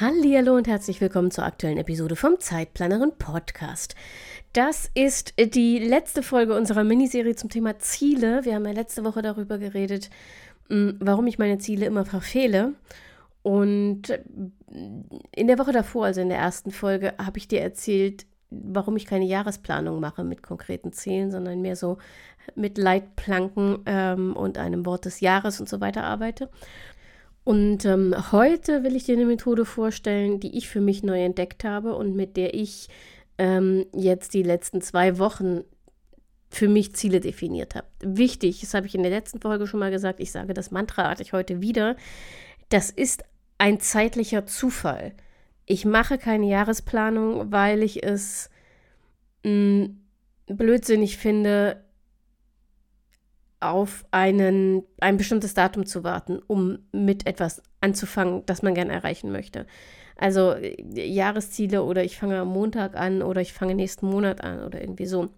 Hallo und herzlich willkommen zur aktuellen Episode vom Zeitplanerin Podcast. Das ist die letzte Folge unserer Miniserie zum Thema Ziele. Wir haben ja letzte Woche darüber geredet, hm, warum ich meine Ziele immer verfehle. Und in der Woche davor, also in der ersten Folge, habe ich dir erzählt, warum ich keine Jahresplanung mache mit konkreten Zielen, sondern mehr so mit Leitplanken ähm, und einem Wort des Jahres und so weiter arbeite. Und ähm, heute will ich dir eine Methode vorstellen, die ich für mich neu entdeckt habe und mit der ich ähm, jetzt die letzten zwei Wochen für mich Ziele definiert habe. Wichtig, das habe ich in der letzten Folge schon mal gesagt, ich sage das mantraartig heute wieder, das ist ein zeitlicher Zufall. Ich mache keine Jahresplanung, weil ich es mh, hm, blödsinnig finde, auf einen, ein bestimmtes Datum zu warten, um mit etwas anzufangen, das man gerne erreichen möchte. Also äh, Jahresziele oder ich fange am Montag an oder ich fange nächsten Monat an oder irgendwie so.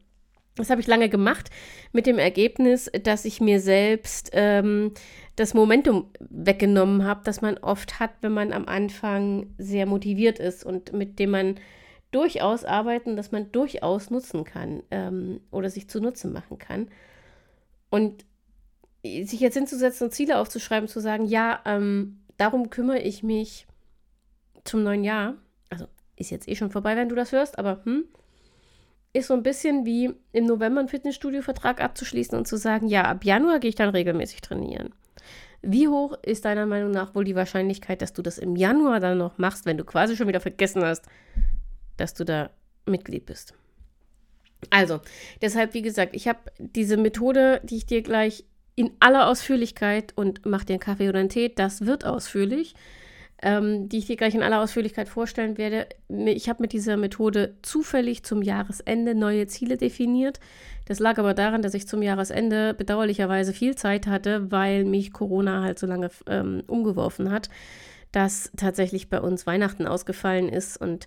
Das habe ich lange gemacht mit dem Ergebnis, dass ich mir selbst ähm, das Momentum weggenommen habe, das man oft hat, wenn man am Anfang sehr motiviert ist und mit dem man durchaus arbeiten, das man durchaus nutzen kann ähm, oder sich zunutze machen kann. Und sich jetzt hinzusetzen und Ziele aufzuschreiben, zu sagen, ja, ähm, darum kümmere ich mich zum neuen Jahr. Also ist jetzt eh schon vorbei, wenn du das hörst, aber hm, ist so ein bisschen wie im November einen Fitnessstudio-Vertrag abzuschließen und zu sagen, ja, ab Januar gehe ich dann regelmäßig trainieren. Wie hoch ist deiner Meinung nach wohl die Wahrscheinlichkeit, dass du das im Januar dann noch machst, wenn du quasi schon wieder vergessen hast, dass du da Mitglied bist? Also, deshalb, wie gesagt, ich habe diese Methode, die ich dir gleich in aller Ausführlichkeit und mach dir einen Kaffee oder einen Tee, das wird ausführlich, ähm, die ich dir gleich in aller Ausführlichkeit vorstellen werde. Ich habe mit dieser Methode zufällig zum Jahresende neue Ziele definiert. Das lag aber daran, dass ich zum Jahresende bedauerlicherweise viel Zeit hatte, weil mich Corona halt so lange ähm, umgeworfen hat, dass tatsächlich bei uns Weihnachten ausgefallen ist und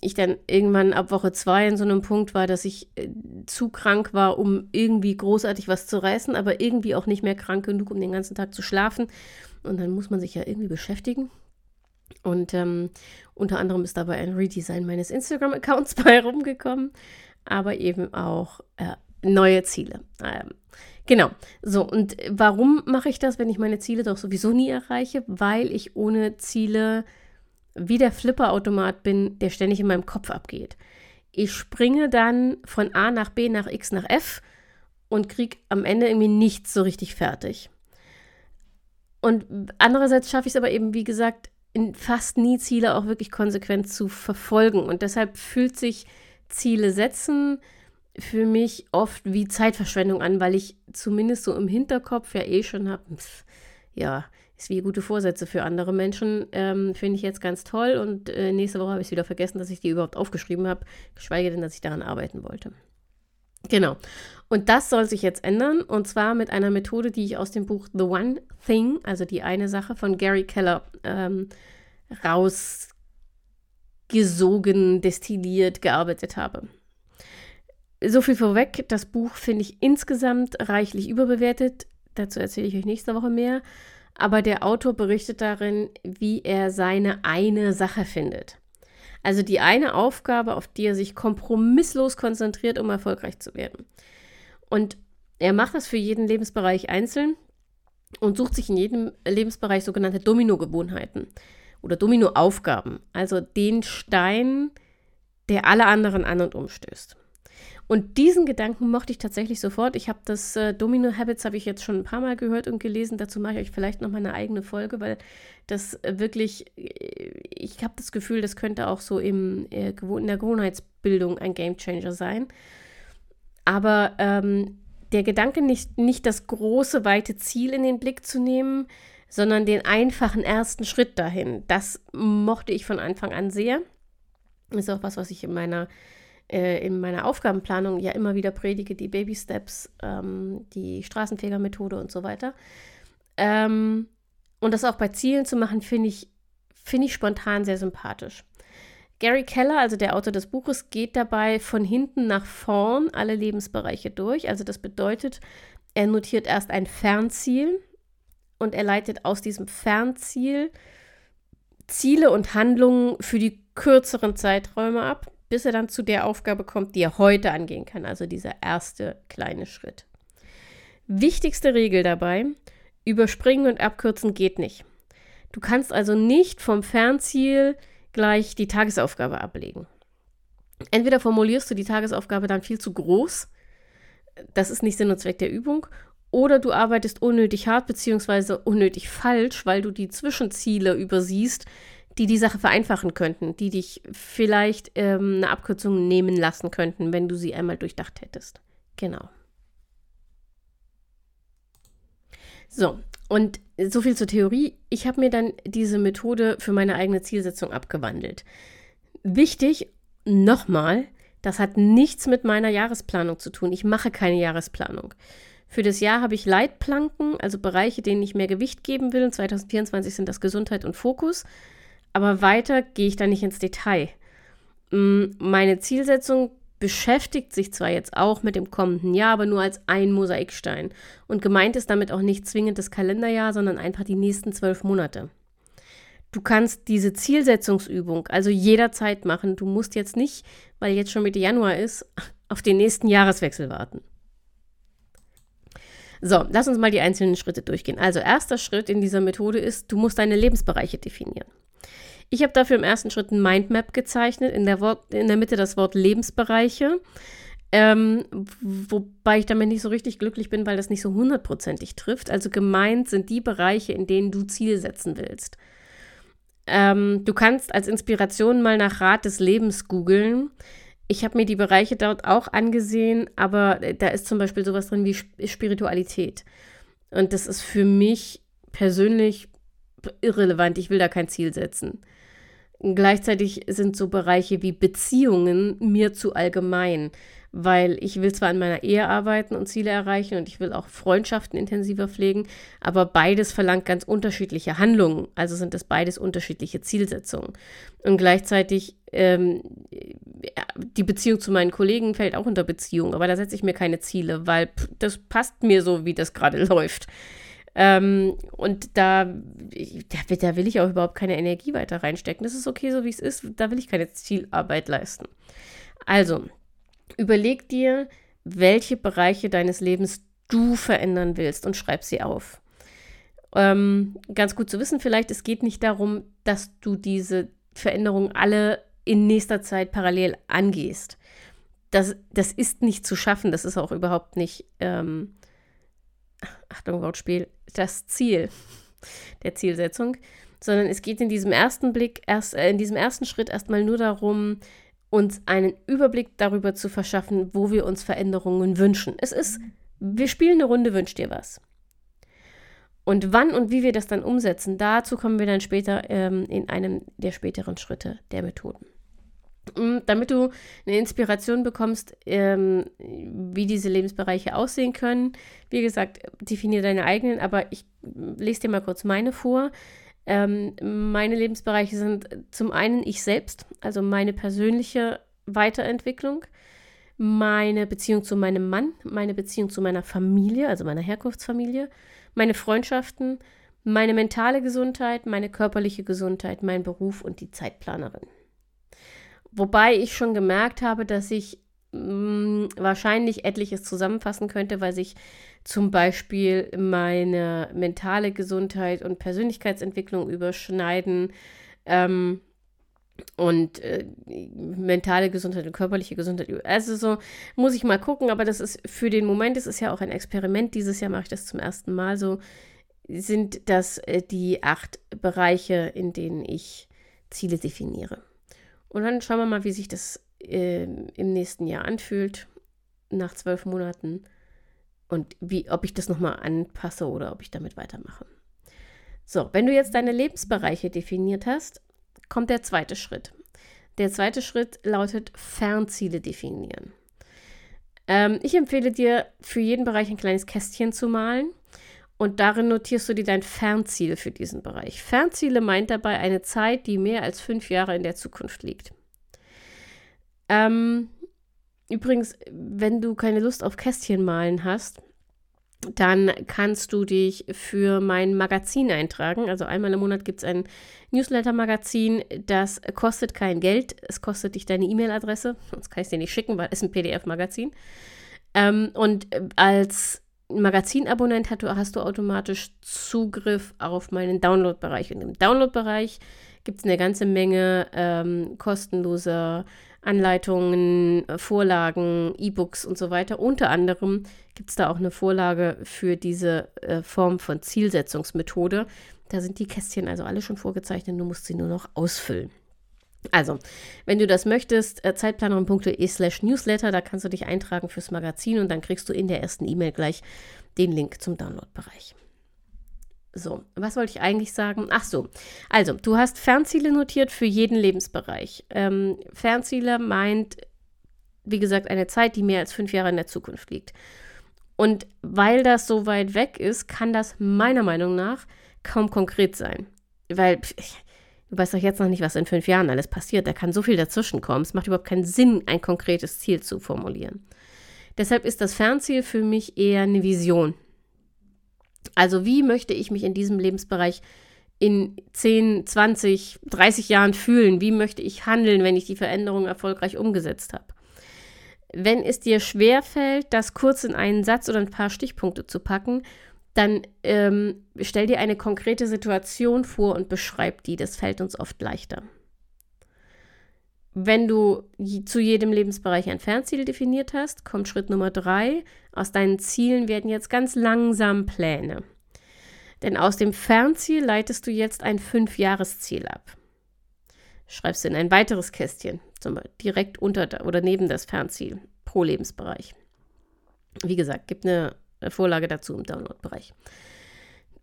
ich dann irgendwann ab Woche zwei in so einem Punkt war, dass ich äh, zu krank war, um irgendwie großartig was zu reißen, aber irgendwie auch nicht mehr krank genug, um den ganzen Tag zu schlafen. Und dann muss man sich ja irgendwie beschäftigen. Und ähm, unter anderem ist dabei ein Redesign meines Instagram-Accounts bei rumgekommen, aber eben auch äh, neue Ziele. Ähm, genau. So, und warum mache ich das, wenn ich meine Ziele doch sowieso nie erreiche? Weil ich ohne Ziele wie der Flipperautomat bin, der ständig in meinem Kopf abgeht. Ich springe dann von A nach B nach X nach F und kriege am Ende irgendwie nichts so richtig fertig. Und andererseits schaffe ich es aber eben, wie gesagt, fast nie Ziele auch wirklich konsequent zu verfolgen. Und deshalb fühlt sich Ziele setzen für mich oft wie Zeitverschwendung an, weil ich zumindest so im Hinterkopf ja eh schon habe, ja, ist wie gute Vorsätze für andere Menschen. Ähm, Finde ich jetzt ganz toll. Und äh, nächste Woche habe ich wieder vergessen, dass ich die überhaupt aufgeschrieben habe, geschweige denn, dass ich daran arbeiten wollte. Genau. Und das soll sich jetzt ändern. Und zwar mit einer Methode, die ich aus dem Buch The One Thing, also die eine Sache von Gary Keller, ähm, rausgesogen, destilliert, gearbeitet habe. So viel vorweg. Das Buch finde ich insgesamt reichlich überbewertet. Dazu erzähle ich euch nächste Woche mehr aber der Autor berichtet darin, wie er seine eine Sache findet. Also die eine Aufgabe, auf die er sich kompromisslos konzentriert, um erfolgreich zu werden. Und er macht das für jeden Lebensbereich einzeln und sucht sich in jedem Lebensbereich sogenannte Domino-Gewohnheiten oder Domino-Aufgaben, also den Stein, der alle anderen an und umstößt. Und diesen Gedanken mochte ich tatsächlich sofort. Ich habe das äh, Domino Habits habe ich jetzt schon ein paar Mal gehört und gelesen. Dazu mache ich euch vielleicht noch mal eine eigene Folge, weil das äh, wirklich, äh, ich habe das Gefühl, das könnte auch so im, äh, in der Gewohnheitsbildung ein Game Changer sein. Aber ähm, der Gedanke, nicht, nicht das große, weite Ziel in den Blick zu nehmen, sondern den einfachen ersten Schritt dahin, das mochte ich von Anfang an sehr. ist auch was, was ich in meiner, äh, in meiner Aufgabenplanung ja immer wieder predige, die Baby Steps, ähm, die Straßenfegermethode und so weiter. Ähm, und das auch bei Zielen zu machen, finde ich, find ich spontan sehr sympathisch. Gary Keller, also der Autor des Buches, geht dabei von hinten nach vorn alle Lebensbereiche durch. Also das bedeutet, er notiert erst ein Fernziel und er leitet aus diesem Fernziel Ziele und Handlungen für die kürzeren Zeiträume ab, bis er dann zu der Aufgabe kommt, die er heute angehen kann. Also dieser erste kleine Schritt. Wichtigste Regel dabei, überspringen und abkürzen geht nicht. Du kannst also nicht vom Fernziel gleich die Tagesaufgabe ablegen. Entweder formulierst du die Tagesaufgabe dann viel zu groß, das ist nicht Sinn und Zweck der Übung, oder du arbeitest unnötig hart bzw. unnötig falsch, weil du die Zwischenziele übersiehst, die die Sache vereinfachen könnten, die dich vielleicht ähm, eine Abkürzung nehmen lassen könnten, wenn du sie einmal durchdacht hättest. Genau. So, und so viel zur Theorie. Ich habe mir dann diese Methode für meine eigene Zielsetzung abgewandelt. Wichtig, nochmal, das hat nichts mit meiner Jahresplanung zu tun. Ich mache keine Jahresplanung. Für das Jahr habe ich Leitplanken, also Bereiche, denen ich mehr Gewicht geben will. 2024 sind das Gesundheit und Fokus. Aber weiter gehe ich da nicht ins Detail. Mm, meine Zielsetzung beschäftigt sich zwar jetzt auch mit dem kommenden Jahr, aber nur als ein Mosaikstein. Und gemeint ist damit auch nicht zwingend das Kalenderjahr, sondern einfach die nächsten zwölf Monate. Du kannst diese Zielsetzungsübung also jederzeit machen. Du musst jetzt nicht, weil jetzt schon Mitte Januar ist, auf den nächsten Jahreswechsel warten. So, lass uns mal die einzelnen Schritte durchgehen. Also, erster Schritt in dieser Methode ist, du musst deine Lebensbereiche definieren. Ich habe dafür im ersten Schritt ein Mindmap gezeichnet, in der, Wort, in der Mitte das Wort Lebensbereiche. Ähm, wobei ich damit nicht so richtig glücklich bin, weil das nicht so hundertprozentig trifft. Also gemeint sind die Bereiche, in denen du Ziel setzen willst. Ähm, du kannst als Inspiration mal nach Rat des Lebens googeln. Ich habe mir die Bereiche dort auch angesehen, aber da ist zum Beispiel sowas drin wie Spiritualität. Und das ist für mich persönlich irrelevant. Ich will da kein Ziel setzen. Gleichzeitig sind so Bereiche wie Beziehungen mir zu allgemein, weil ich will zwar an meiner Ehe arbeiten und Ziele erreichen und ich will auch Freundschaften intensiver pflegen, aber beides verlangt ganz unterschiedliche Handlungen, also sind das beides unterschiedliche Zielsetzungen. Und gleichzeitig ähm, die Beziehung zu meinen Kollegen fällt auch unter Beziehung, aber da setze ich mir keine Ziele, weil pff, das passt mir so, wie das gerade läuft. Ähm, und da, da, da, will ich auch überhaupt keine Energie weiter reinstecken. Das ist okay, so wie es ist. Da will ich keine Zielarbeit leisten. Also, überleg dir, welche Bereiche deines Lebens du verändern willst und schreib sie auf. Ähm, ganz gut zu wissen vielleicht, es geht nicht darum, dass du diese Veränderungen alle in nächster Zeit parallel angehst. Das, das ist nicht zu schaffen, das ist auch überhaupt nicht ähm, Achtung, Wortspiel, das Ziel der Zielsetzung, sondern es geht in diesem ersten Blick, erst, äh, in diesem ersten Schritt erstmal nur darum, uns einen Überblick darüber zu verschaffen, wo wir uns Veränderungen wünschen. Es ist, wir spielen eine Runde, wünscht dir was. Und wann und wie wir das dann umsetzen, dazu kommen wir dann später ähm, in einem der späteren Schritte der Methoden. Mm, damit du eine Inspiration bekommst, ähm, wie diese Lebensbereiche aussehen können. Wie gesagt, definiere deine eigenen, aber ich lese dir mal kurz meine vor. Ähm, meine Lebensbereiche sind zum einen ich selbst, also meine persönliche Weiterentwicklung, meine Beziehung zu meinem Mann, meine Beziehung zu meiner Familie, also meiner Herkunftsfamilie, meine Freundschaften, meine mentale Gesundheit, meine körperliche Gesundheit, mein Beruf und die Zeitplanerin. Wobei ich schon gemerkt habe, dass ich mh, mm, wahrscheinlich etliches zusammenfassen könnte, weil sich zum Beispiel meine mentale Gesundheit und Persönlichkeitsentwicklung überschneiden. Ähm, und äh, mentale Gesundheit und körperliche Gesundheit. Also so muss ich mal gucken, aber das ist für den Moment, es ist ja auch ein Experiment. Dieses Jahr mache ich das zum ersten Mal so. Sind das äh, die acht Bereiche, in denen ich Ziele definiere. Und dann schauen wir mal, wie sich das äh, im nächsten Jahr anfühlt, nach zwölf Monaten. Und wie, ob ich das nochmal anpasse oder ob ich damit weitermache. So, wenn du jetzt deine Lebensbereiche definiert hast, kommt der zweite Schritt. Der zweite Schritt lautet Fernziele definieren. Ähm, ich empfehle dir, für jeden Bereich ein kleines Kästchen zu malen und darin notierst du dir dein Fernziel für diesen Bereich. Fernziele meint dabei eine Zeit, die mehr als fünf Jahre in der Zukunft liegt. Ähm, übrigens, wenn du keine Lust auf Kästchen malen hast, dann kannst du dich für mein Magazin eintragen. Also einmal im Monat gibt es ein Newsletter-Magazin. Das kostet kein Geld. Es kostet dich deine E-Mail-Adresse. Sonst kann ich es dir nicht schicken, weil es ein PDF-Magazin. Ähm, und als Magazinabonnent hast du automatisch Zugriff auf meinen Download-Bereich. Und im Download-Bereich gibt es eine ganze Menge ähm, kostenloser Anleitungen, Vorlagen, E-Books und so weiter. Unter anderem gibt es da auch eine Vorlage für diese äh, Form von Zielsetzungsmethode. Da sind die Kästchen also alle schon vorgezeichnet, du musst sie nur noch ausfüllen. Also, wenn du das möchtest, äh, zeitplanerin.de slash newsletter, da kannst du dich eintragen fürs Magazin und dann kriegst du in der ersten E-Mail gleich den Link zum Download-Bereich. So, was wollte ich eigentlich sagen? Ach so, also du hast Fernziele notiert für jeden Lebensbereich. Ähm, Fernziele meint, wie gesagt, eine Zeit, die mehr als fünf Jahre in der Zukunft liegt. Und weil das so weit weg ist, kann das meiner Meinung nach kaum konkret sein. Weil du weißt doch jetzt noch nicht, was in fünf Jahren alles passiert. Da kann so viel dazwischen kommen. Es macht überhaupt keinen Sinn, ein konkretes Ziel zu formulieren. Deshalb ist das Fernziel für mich eher eine Vision. Also wie möchte ich mich in diesem Lebensbereich in 10, 20, 30 Jahren fühlen? Wie möchte ich handeln, wenn ich die Veränderung erfolgreich umgesetzt habe? Wenn es dir schwerfällt, das kurz in einen Satz oder ein paar Stichpunkte zu packen, dann ähm, stell dir eine konkrete Situation vor und beschreib die. Das fällt uns oft leichter. Wenn du zu jedem Lebensbereich ein Fernziel definiert hast, kommt Schritt Nummer drei. Aus deinen Zielen werden jetzt ganz langsam Pläne. Denn aus dem Fernziel leitest du jetzt ein Fünfjahresziel ab. Schreibst du in ein weiteres Kästchen, zum Beispiel direkt unter oder neben das Fernziel pro Lebensbereich. Wie gesagt, gibt eine Vorlage dazu im Download-Bereich.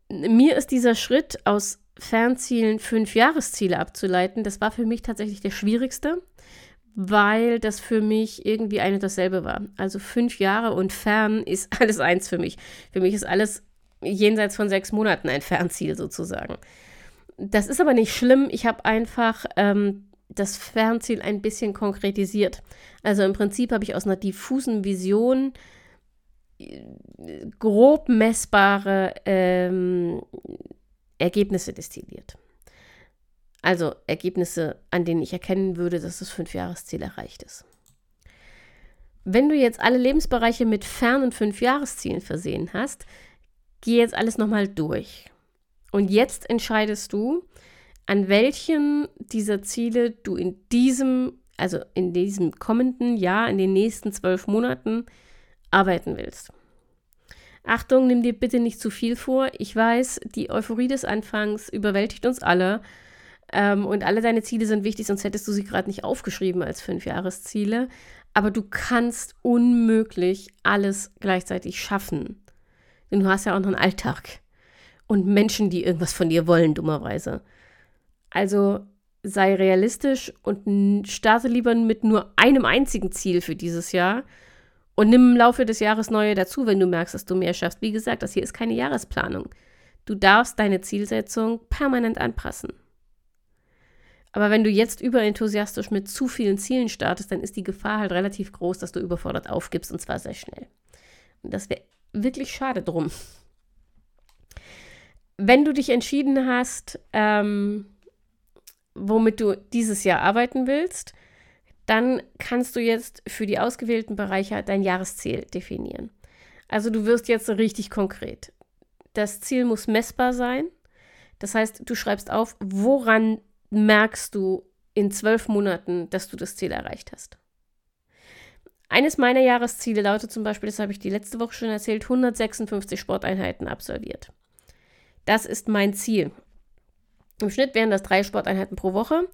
Mir ist dieser Schritt aus Fernzielen fünf Jahresziele abzuleiten, das war für mich tatsächlich der schwierigste, weil das für mich irgendwie ein und dasselbe war. Also fünf Jahre und fern ist alles eins für mich. Für mich ist alles jenseits von sechs Monaten ein Fernziel sozusagen. Das ist aber nicht schlimm. Ich habe einfach ähm, das Fernziel ein bisschen konkretisiert. Also im Prinzip habe ich aus einer diffusen Vision äh, grob messbare ähm, Ergebnisse destilliert. Also Ergebnisse, an denen ich erkennen würde, dass das Fünfjahresziel erreicht ist. Wenn du jetzt alle Lebensbereiche mit Fern- und Fünfjahreszielen versehen hast, geh jetzt alles nochmal durch. Und jetzt entscheidest du, an welchen dieser Ziele du in diesem, also in diesem kommenden Jahr, in den nächsten zwölf Monaten arbeiten willst. Achtung, nimm dir bitte nicht zu viel vor. Ich weiß, die Euphorie des Anfangs überwältigt uns alle. Ähm, und alle deine Ziele sind wichtig, sonst hättest du sie gerade nicht aufgeschrieben als Fünfjahresziele. Aber du kannst unmöglich alles gleichzeitig schaffen. Denn du hast ja auch noch einen Alltag. Und Menschen, die irgendwas von dir wollen, dummerweise. Also sei realistisch und starte lieber mit nur einem einzigen Ziel für dieses Jahr und nimm im Laufe des Jahres neue dazu, wenn du merkst, dass du mehr schaffst. Wie gesagt, das hier ist keine Jahresplanung. Du darfst deine Zielsetzung permanent anpassen. Aber wenn du jetzt überenthusiastisch mit zu vielen Zielen startest, dann ist die Gefahr halt relativ groß, dass du überfordert aufgibst und zwar sehr schnell. Und das wäre wirklich schade drum. Wenn du dich entschieden hast, ähm, womit du dieses Jahr arbeiten willst, dann kannst du jetzt für die ausgewählten Bereiche dein Jahresziel definieren. Also du wirst jetzt richtig konkret. Das Ziel muss messbar sein. Das heißt, du schreibst auf, woran merkst du in zwölf Monaten, dass du das Ziel erreicht hast. Eines meiner Jahresziele lautet zum Beispiel, das habe ich die letzte Woche schon erzählt, 156 Sporteinheiten absolviert. Das ist mein Ziel. Im Schnitt wären das drei Sporteinheiten pro Woche.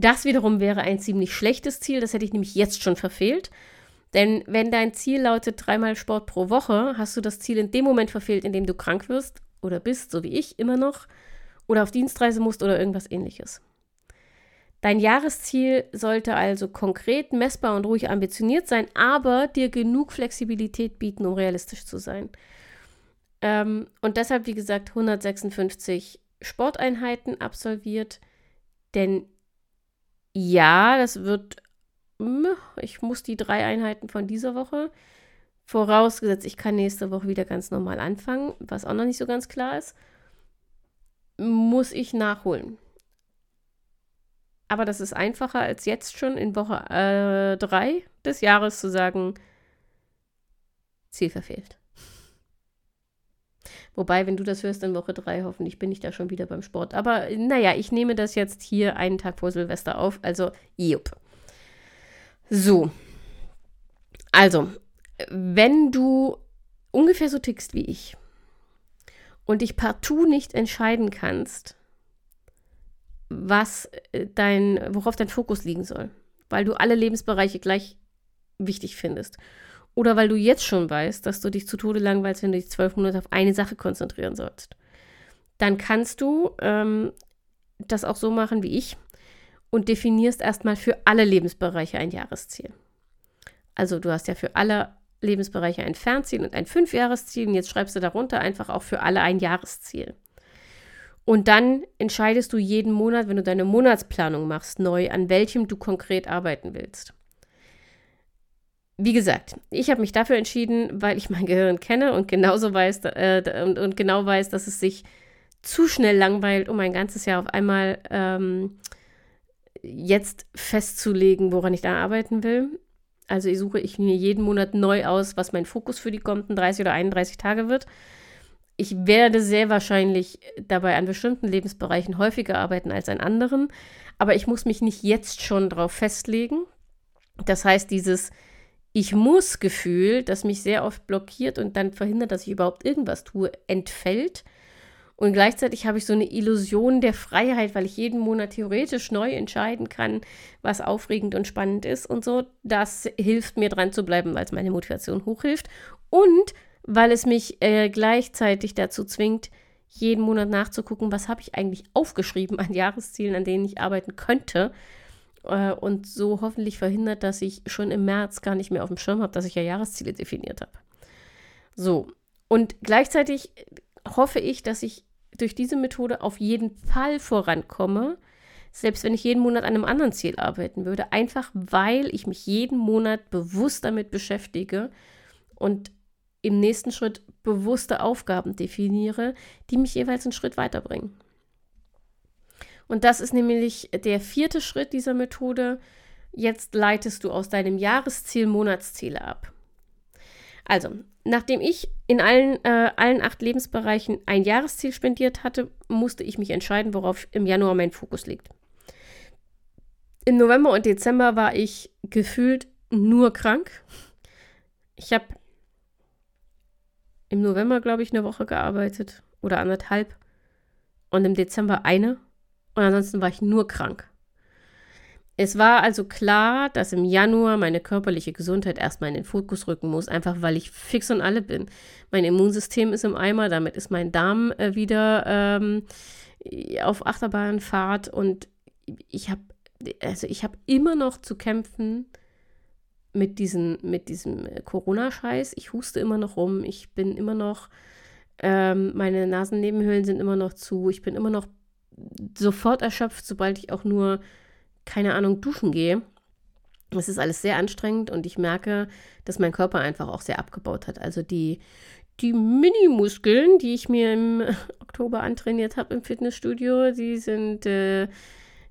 Das wiederum wäre ein ziemlich schlechtes Ziel, das hätte ich nämlich jetzt schon verfehlt. Denn wenn dein Ziel lautet dreimal Sport pro Woche, hast du das Ziel in dem Moment verfehlt, in dem du krank wirst oder bist, so wie ich immer noch, oder auf Dienstreise musst oder irgendwas ähnliches. Dein Jahresziel sollte also konkret, messbar und ruhig ambitioniert sein, aber dir genug Flexibilität bieten, um realistisch zu sein. Ähm, und deshalb, wie gesagt, 156 Sporteinheiten absolviert. Denn ja, das wird, hm, ich muss die drei Einheiten von dieser Woche, vorausgesetzt, ich kann nächste Woche wieder ganz normal anfangen, was auch noch nicht so ganz klar ist, muss ich nachholen. Aber das ist einfacher als jetzt schon in Woche 3 äh, des Jahres zu sagen, Ziel verfehlt. Wobei, wenn du das hörst in Woche 3, hoffentlich bin ich da schon wieder beim Sport. Aber naja, ich nehme das jetzt hier einen Tag vor Silvester auf. Also, jupp. So. Also, wenn du ungefähr so tickst wie ich und dich partout nicht entscheiden kannst, was äh, dein, worauf dein Fokus liegen soll, weil du alle Lebensbereiche gleich wichtig findest. Oder weil du jetzt schon weißt, dass du dich zu Tode langweilst, wenn du dich zwölf Monate auf eine Sache konzentrieren sollst. Dann kannst du ähm, das auch so machen wie ich und definierst erstmal für alle Lebensbereiche ein Jahresziel. Also du hast ja für alle Lebensbereiche ein Fernziel und ein Fünfjahresziel und jetzt schreibst du darunter einfach auch für alle ein Jahresziel. Und dann entscheidest du jeden Monat, wenn du deine Monatsplanung machst, neu, an welchem du konkret arbeiten willst. Wie gesagt, ich habe mich dafür entschieden, weil ich mein Gehirn kenne und genauso weiß äh, und, und, genau weiß, dass es sich zu schnell langweilt, um ein ganzes Jahr auf einmal ähm, jetzt festzulegen, woran ich da arbeiten will. Also ich suche ich mir jeden Monat neu aus, was mein Fokus für die kommenden 30 oder 31 Tage wird ich werde sehr wahrscheinlich dabei an bestimmten Lebensbereichen häufiger arbeiten als an anderen, aber ich muss mich nicht jetzt schon darauf festlegen. Das heißt, dieses Ich muss Gefühl, das mich sehr oft blockiert und dann verhindert, dass ich überhaupt irgendwas tue, entfällt. Und gleichzeitig habe ich so eine Illusion der Freiheit, weil ich jeden Monat theoretisch neu entscheiden kann, was aufregend und spannend ist und so. Das hilft mir dran zu bleiben, weil es meine Motivation hochhilft. Und weil es mich äh, gleichzeitig dazu zwingt, jeden Monat nachzugucken, was habe ich eigentlich aufgeschrieben an Jahreszielen, an denen ich arbeiten könnte. Äh, und so hoffentlich verhindert, dass ich schon im März gar nicht mehr auf dem Schirm habe, dass ich ja Jahresziele definiert habe. So, und gleichzeitig hoffe ich, dass ich durch diese Methode auf jeden Fall vorankomme, selbst wenn ich jeden Monat an einem anderen Ziel arbeiten würde, einfach weil ich mich jeden Monat bewusst damit beschäftige und im nächsten Schritt bewusste Aufgaben definiere, die mich jeweils einen Schritt weiterbringen. Und das ist nämlich der vierte Schritt dieser Methode. Jetzt leitest du aus deinem Jahresziel Monatsziele ab. Also, nachdem ich in allen, äh, allen acht Lebensbereichen ein Jahresziel spendiert hatte, musste ich mich entscheiden, worauf im Januar mein Fokus liegt. Im November und Dezember war ich gefühlt nur krank. Ich habe im November, glaube ich, eine Woche gearbeitet oder anderthalb und im Dezember eine und ansonsten war ich nur krank. Es war also klar, dass im Januar meine körperliche Gesundheit erstmal in den Fokus rücken muss, einfach weil ich fix und alle bin. Mein Immunsystem ist im Eimer, damit ist mein Darm äh, wieder ähm, auf Achterbahnfahrt und ich habe also ich immer noch zu kämpfen mit, diesen, mit diesem äh, Corona-Scheiß. Ich huste immer noch rum. Ich bin immer noch, ähm, meine Nasennebenhöhlen sind immer noch zu. Ich bin immer noch sofort erschöpft, sobald ich auch nur, keine Ahnung, duschen gehe. Das ist alles sehr anstrengend und ich merke, dass mein Körper einfach auch sehr abgebaut hat. Also die, die Mini-Muskeln, die ich mir im Oktober antrainiert habe im Fitnessstudio, die sind äh,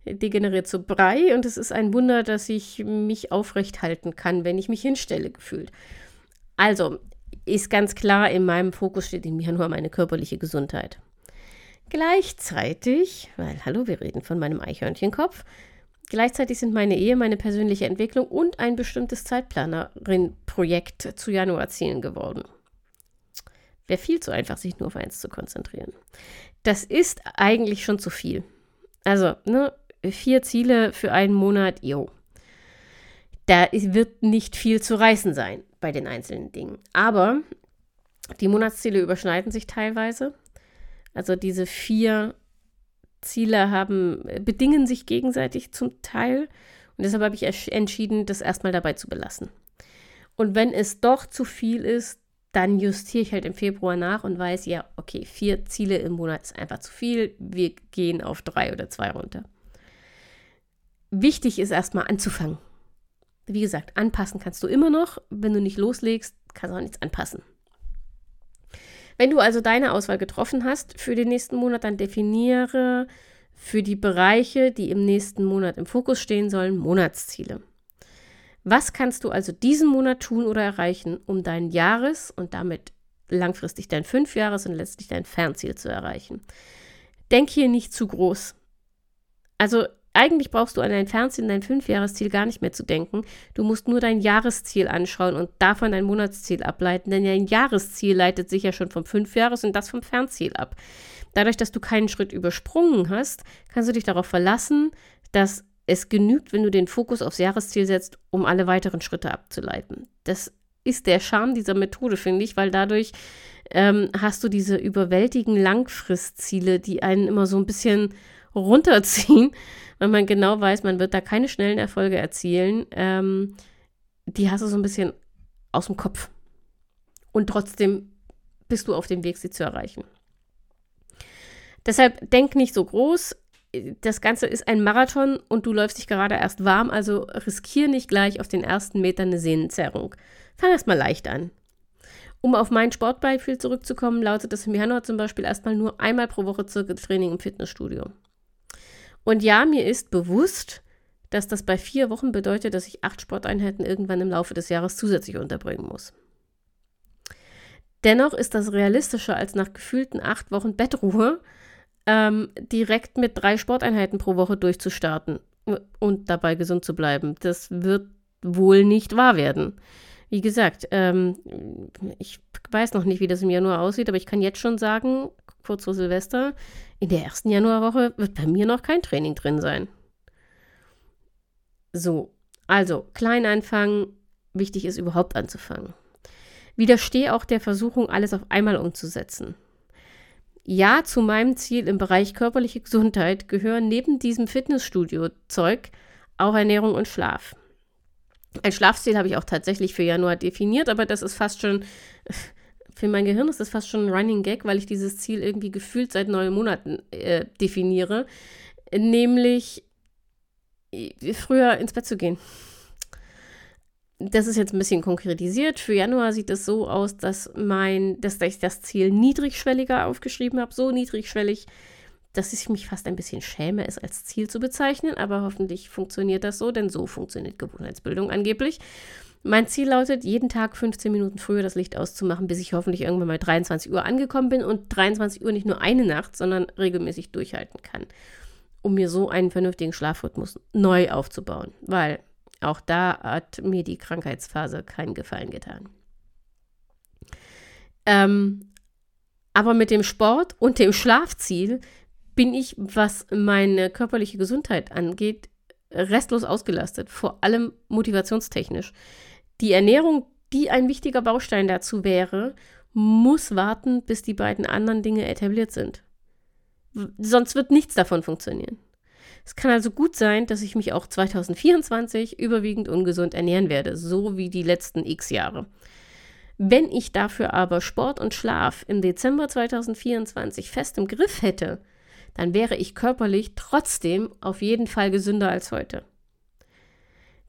degeneriert zu Brei und es ist ein Wunder, dass ich mich aufrecht halten kann, wenn ich mich hinstelle, gefühlt. Also, ist ganz klar, in meinem Fokus steht im Januar meine körperliche Gesundheit. Gleichzeitig, weil, hallo, wir reden von meinem Eichhörnchenkopf, gleichzeitig sind meine Ehe, meine persönliche Entwicklung und ein bestimmtes Zeitplanerin-Projekt zu Januarzielen geworden. Wäre viel zu einfach, sich nur auf eins zu konzentrieren. Das ist eigentlich schon zu viel. Also, ne, vier Ziele für einen Monat, jo. Da wird nicht viel zu reißen sein bei den einzelnen Dingen. Aber die Monatsziele überschneiden sich teilweise. Also diese vier Ziele haben, bedingen sich gegenseitig zum Teil. Und deshalb habe ich entschieden, das erstmal dabei zu belassen. Und wenn es doch zu viel ist, dann justiere ich halt im Februar nach und weiß, ja, okay, vier Ziele im Monat ist einfach zu viel. Wir gehen auf drei oder zwei runter. Wichtig ist erstmal anzufangen. Wie gesagt, anpassen kannst du immer noch. Wenn du nicht loslegst, kannst du auch nichts anpassen. Wenn du also deine Auswahl getroffen hast für den nächsten Monat, dann definiere für die Bereiche, die im nächsten Monat im Fokus stehen sollen, Monatsziele. Was kannst du also diesen Monat tun oder erreichen, um dein Jahres- und damit langfristig dein Fünfjahres- und letztlich dein Fernziel zu erreichen? Denk hier nicht zu groß. Also eigentlich brauchst du an dein Fernziel, dein Fünfjahresziel gar nicht mehr zu denken. Du musst nur dein Jahresziel anschauen und davon dein Monatsziel ableiten, denn dein Jahresziel leitet sich ja schon vom Fünfjahres- und das vom Fernziel ab. Dadurch, dass du keinen Schritt übersprungen hast, kannst du dich darauf verlassen, dass es genügt, wenn du den Fokus aufs Jahresziel setzt, um alle weiteren Schritte abzuleiten. Das ist der Charme dieser Methode, finde ich, weil dadurch ähm, hast du diese überwältigen Langfristziele, die einen immer so ein bisschen runterziehen weil man genau weiß, man wird da keine schnellen Erfolge erzielen. Ähm, die hast du so ein bisschen aus dem Kopf. Und trotzdem bist du auf dem Weg, sie zu erreichen. Deshalb denk nicht so groß. Das Ganze ist ein Marathon und du läufst dich gerade erst warm, also riskier nicht gleich auf den ersten Metern eine Sehnenzerrung. Fang erst mal leicht an. Um auf mein Sportbeispiel zurückzukommen, lautet es im Januar zum Beispiel erstmal nur einmal pro Woche Training im Fitnessstudio. Und ja, mir ist bewusst, dass das bei vier Wochen bedeutet, dass ich acht Sporteinheiten irgendwann im Laufe des Jahres zusätzlich unterbringen muss. Dennoch ist das realistischer, als nach gefühlten acht Wochen Bettruhe ähm, direkt mit drei Sporteinheiten pro Woche durchzustarten und dabei gesund zu bleiben. Das wird wohl nicht wahr werden. Wie gesagt, ähm, ich weiß noch nicht, wie das im Januar aussieht, aber ich kann jetzt schon sagen, kurz vor Silvester, in der ersten Januarwoche wird bei mir noch kein Training drin sein. So, also klein anfangen, wichtig ist überhaupt anzufangen. Widerstehe auch der Versuchung, alles auf einmal umzusetzen. Ja, zu meinem Ziel im Bereich körperliche Gesundheit gehören neben diesem Fitnessstudio-Zeug auch Ernährung und Schlaf. Ein Schlafziel habe ich auch tatsächlich für Januar definiert, aber das ist fast schon für mein Gehirn ist das fast schon ein Running Gag, weil ich dieses Ziel irgendwie gefühlt seit neun Monaten äh, definiere. Nämlich äh, früher ins Bett zu gehen. Das ist jetzt ein bisschen konkretisiert. Für Januar sieht es so aus, dass mein, dass ich das Ziel niedrigschwelliger aufgeschrieben habe, so niedrigschwellig, dass ich mich fast ein bisschen schäme, es als Ziel zu bezeichnen, aber hoffentlich funktioniert das so, denn so funktioniert Gewohnheitsbildung angeblich. Mein Ziel lautet, jeden Tag 15 Minuten früher das Licht auszumachen, bis ich hoffentlich irgendwann mal 23 Uhr angekommen bin und 23 Uhr nicht nur eine Nacht, sondern regelmäßig durchhalten kann, um mir so einen vernünftigen Schlafrhythmus neu aufzubauen, weil auch da hat mir die Krankheitsphase keinen Gefallen getan. Ähm, aber mit dem Sport und dem Schlafziel bin ich, was meine körperliche Gesundheit angeht, restlos ausgelastet, vor allem motivationstechnisch. Die Ernährung, die ein wichtiger Baustein dazu wäre, muss warten, bis die beiden anderen Dinge etabliert sind. Sonst wird nichts davon funktionieren. Es kann also gut sein, dass ich mich auch 2024 überwiegend ungesund ernähren werde, so wie die letzten x Jahre. Wenn ich dafür aber Sport und Schlaf im Dezember 2024 fest im Griff hätte, dann wäre ich körperlich trotzdem auf jeden Fall gesünder als heute.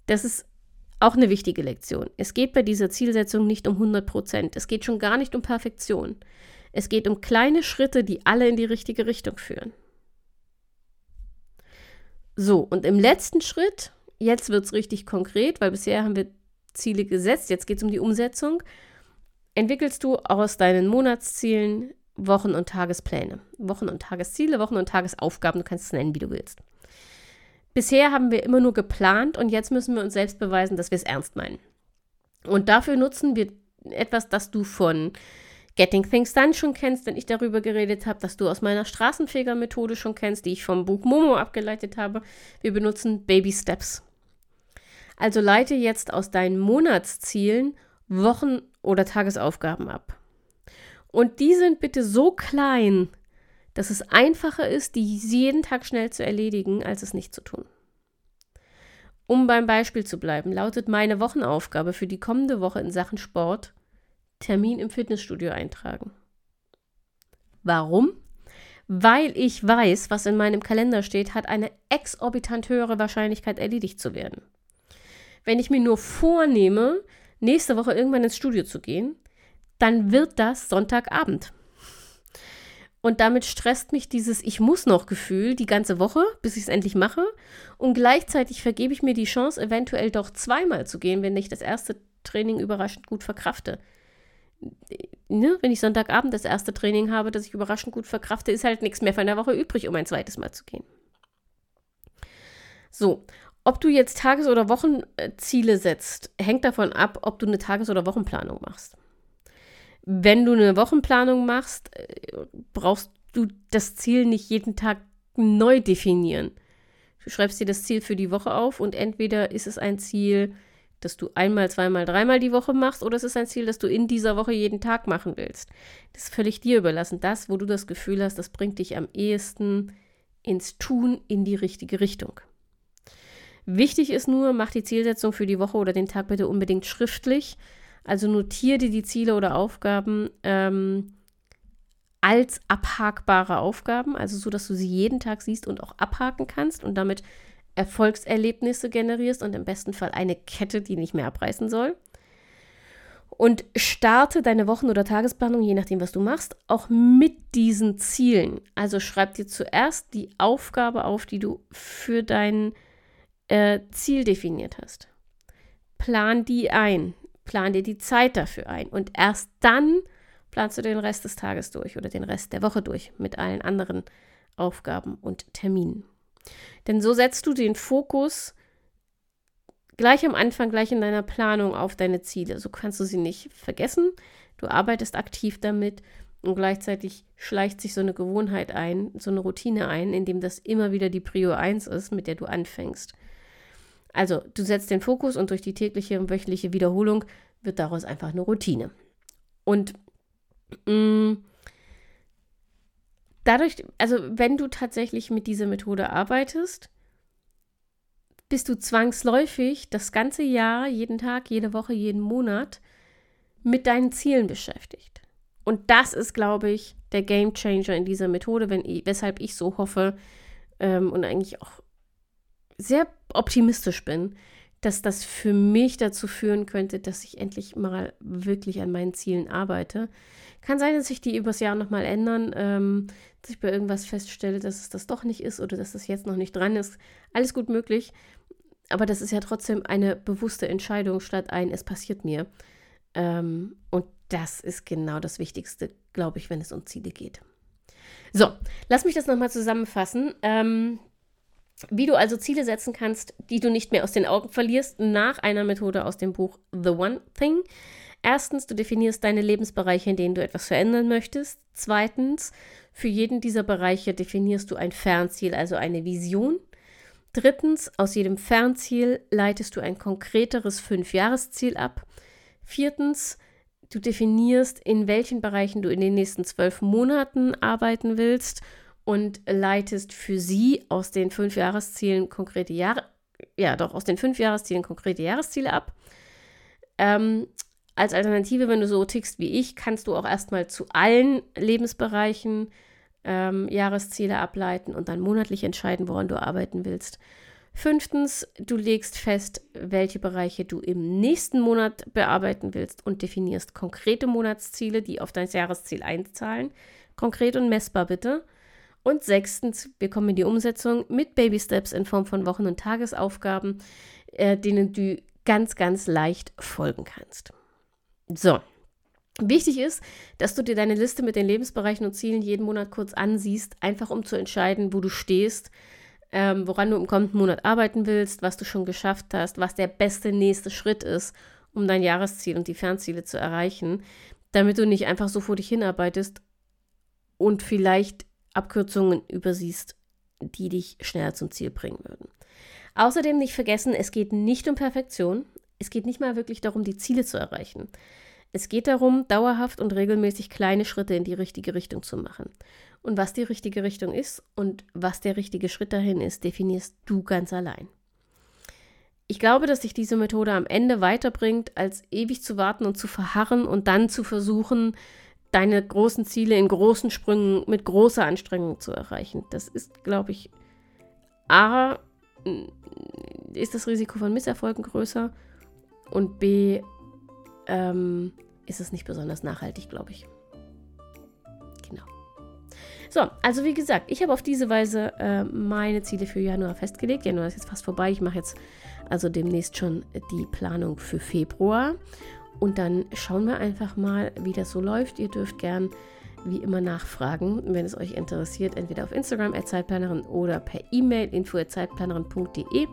Das ist auch eine wichtige Lektion. Es geht bei dieser Zielsetzung nicht um 100 Prozent. Es geht schon gar nicht um Perfektion. Es geht um kleine Schritte, die alle in die richtige Richtung führen. So, und im letzten Schritt, jetzt wird es richtig konkret, weil bisher haben wir Ziele gesetzt, jetzt geht es um die Umsetzung. Entwickelst du aus deinen Monatszielen Wochen- und Tagespläne. Wochen- und Tagesziele, Wochen- und Tagesaufgaben, du kannst es nennen, wie du willst. Bisher haben wir immer nur geplant und jetzt müssen wir uns selbst beweisen, dass wir es ernst meinen. Und dafür nutzen wir etwas, das du von Getting Things Done schon kennst, wenn ich darüber geredet habe, dass du aus meiner Straßenfeger-Methode schon kennst, die ich vom Buch Momo abgeleitet habe. Wir benutzen Baby Steps. Also leite jetzt aus deinen Monatszielen Wochen- oder Tagesaufgaben ab. Und die sind bitte so klein, dass es einfacher ist, die jeden Tag schnell zu erledigen, als es nicht zu tun. Um beim Beispiel zu bleiben, lautet meine Wochenaufgabe für die kommende Woche in Sachen Sport Termin im Fitnessstudio eintragen. Warum? Weil ich weiß, was in meinem Kalender steht, hat eine exorbitant höhere Wahrscheinlichkeit erledigt zu werden. Wenn ich mir nur vornehme, nächste Woche irgendwann ins Studio zu gehen, dann wird das Sonntagabend. Und damit stresst mich dieses Ich muss noch Gefühl die ganze Woche, bis ich es endlich mache. Und gleichzeitig vergebe ich mir die Chance, eventuell doch zweimal zu gehen, wenn ich das erste Training überraschend gut verkrafte. Ne? Wenn ich Sonntagabend das erste Training habe, das ich überraschend gut verkrafte, ist halt nichts mehr von der Woche übrig, um ein zweites Mal zu gehen. So, ob du jetzt Tages- oder Wochenziele setzt, hängt davon ab, ob du eine Tages- oder Wochenplanung machst. Wenn du eine Wochenplanung machst, äh, brauchst du das Ziel nicht jeden Tag neu definieren. Du schreibst dir das Ziel für die Woche auf und entweder ist es ein Ziel, das du einmal, zweimal, dreimal die Woche machst oder es ist ein Ziel, das du in dieser Woche jeden Tag machen willst. Das ist völlig dir überlassen. Das, wo du das Gefühl hast, das bringt dich am ehesten ins Tun in die richtige Richtung. Wichtig ist nur, mach die Zielsetzung für die Woche oder den Tag bitte unbedingt schriftlich, also notiere dir die Ziele oder Aufgaben ähm, als abhakbare Aufgaben, also so, dass du sie jeden Tag siehst und auch abhaken kannst und damit Erfolgserlebnisse generierst und im besten Fall eine Kette, die nicht mehr abreißen soll. Und starte deine Wochen- oder Tagesplanung, je nachdem, was du machst, auch mit diesen Zielen. Also schreib dir zuerst die Aufgabe auf, die du für dein äh, Ziel definiert hast. Plan die ein plan dir die Zeit dafür ein und erst dann planst du den Rest des Tages durch oder den Rest der Woche durch mit allen anderen Aufgaben und Terminen. Denn so setzt du den Fokus gleich am Anfang, gleich in deiner Planung auf deine Ziele. So kannst du sie nicht vergessen. Du arbeitest aktiv damit und gleichzeitig schleicht sich so eine Gewohnheit ein, so eine Routine ein, in dem das immer wieder die Prio 1 ist, mit der du anfängst. Also du setzt den Fokus und durch die tägliche und wöchentliche Wiederholung wird daraus einfach eine Routine. Und mh, mm, dadurch, also wenn du tatsächlich mit dieser Methode arbeitest, bist du zwangsläufig das ganze Jahr, jeden Tag, jede Woche, jeden Monat mit deinen Zielen beschäftigt. Und das ist, glaube ich, der Game Changer in dieser Methode, wenn, weshalb ich so hoffe ähm, und eigentlich auch sehr optimistisch bin, dass das für mich dazu führen könnte, dass ich endlich mal wirklich an meinen Zielen arbeite. Kann sein, dass sich die übers Jahr nochmal ändern, ähm, dass ich bei irgendwas feststelle, dass es das doch nicht ist oder dass das jetzt noch nicht dran ist. Alles gut möglich. Aber das ist ja trotzdem eine bewusste Entscheidung statt ein, es passiert mir. Ähm, und das ist genau das Wichtigste, glaube ich, wenn es um Ziele geht. So, lass mich das nochmal zusammenfassen. Ähm, wie du also Ziele setzen kannst, die du nicht mehr aus den Augen verlierst, nach einer Methode aus dem Buch The One Thing. Erstens, du definierst deine Lebensbereiche, in denen du etwas verändern möchtest. Zweitens, für jeden dieser Bereiche definierst du ein Fernziel, also eine Vision. Drittens, aus jedem Fernziel leitest du ein konkreteres Fünfjahresziel ab. Viertens, du definierst, in welchen Bereichen du in den nächsten zwölf Monaten arbeiten willst und leitest für sie aus den fünf Jahreszielen konkrete Jahre, ja doch, aus den fünf Jahreszielen konkrete Jahresziele ab. Ähm, als Alternative, wenn du so tickst wie ich, kannst du auch erstmal zu allen Lebensbereichen ähm, Jahresziele ableiten und dann monatlich entscheiden, woran du arbeiten willst. Fünftens, du legst fest, welche Bereiche du im nächsten Monat bearbeiten willst und definierst konkrete Monatsziele, die auf dein Jahresziel einzahlen. Konkret und messbar bitte. Und sechstens, wir kommen in die Umsetzung mit Baby Steps in Form von Wochen- und Tagesaufgaben, äh, denen du ganz, ganz leicht folgen kannst. So. Wichtig ist, dass du dir deine Liste mit den Lebensbereichen und Zielen jeden Monat kurz ansiehst, einfach um zu entscheiden, wo du stehst, ähm, woran du im kommenden Monat arbeiten willst, was du schon geschafft hast, was der beste nächste Schritt ist, um dein Jahresziel und die Fernziele zu erreichen, damit du nicht einfach so vor dich hinarbeitest und vielleicht Abkürzungen übersiehst, die dich schneller zum Ziel bringen würden. Außerdem nicht vergessen, es geht nicht um Perfektion. Es geht nicht mal wirklich darum, die Ziele zu erreichen. Es geht darum, dauerhaft und regelmäßig kleine Schritte in die richtige Richtung zu machen. Und was die richtige Richtung ist und was der richtige Schritt dahin ist, definierst du ganz allein. Ich glaube, dass sich diese Methode am Ende weiterbringt, als ewig zu warten und zu verharren und dann zu versuchen, deine großen Ziele in großen Sprüngen mit großer Anstrengung zu erreichen. Das ist, glaube ich, A, ist das Risiko von Misserfolgen größer und B, ähm, ist es nicht besonders nachhaltig, glaube ich. Genau. So, also wie gesagt, ich habe auf diese Weise äh, meine Ziele für Januar festgelegt. Januar ist jetzt fast vorbei. Ich mache jetzt also demnächst schon die Planung für Februar. Und dann schauen wir einfach mal, wie das so läuft. Ihr dürft gern wie immer nachfragen, wenn es euch interessiert, entweder auf Instagram Zeitplanerin oder per E-Mail info@zeitplanerin.de.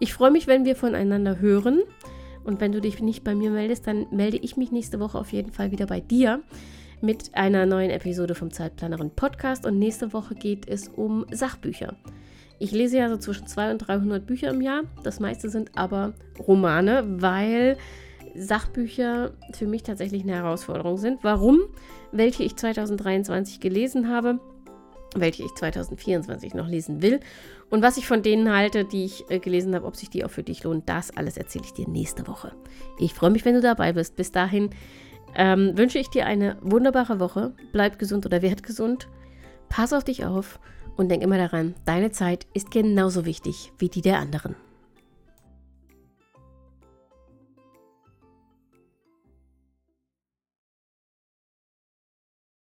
Ich freue mich, wenn wir voneinander hören. Und wenn du dich nicht bei mir meldest, dann melde ich mich nächste Woche auf jeden Fall wieder bei dir mit einer neuen Episode vom Zeitplanerin Podcast. Und nächste Woche geht es um Sachbücher. Ich lese ja so zwischen 200 und 300 Bücher im Jahr. Das meiste sind aber Romane, weil Sachbücher für mich tatsächlich eine Herausforderung sind. Warum? Welche ich 2023 gelesen habe, welche ich 2024 noch lesen will und was ich von denen halte, die ich äh, gelesen habe, ob sich die auch für dich lohnen, das alles erzähle ich dir nächste Woche. Ich freue mich, wenn du dabei bist. Bis dahin ähm, wünsche ich dir eine wunderbare Woche. Bleib gesund oder werd gesund. Pass auf dich auf und denk immer daran, deine Zeit ist genauso wichtig wie die der anderen.